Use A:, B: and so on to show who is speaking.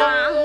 A: Mom.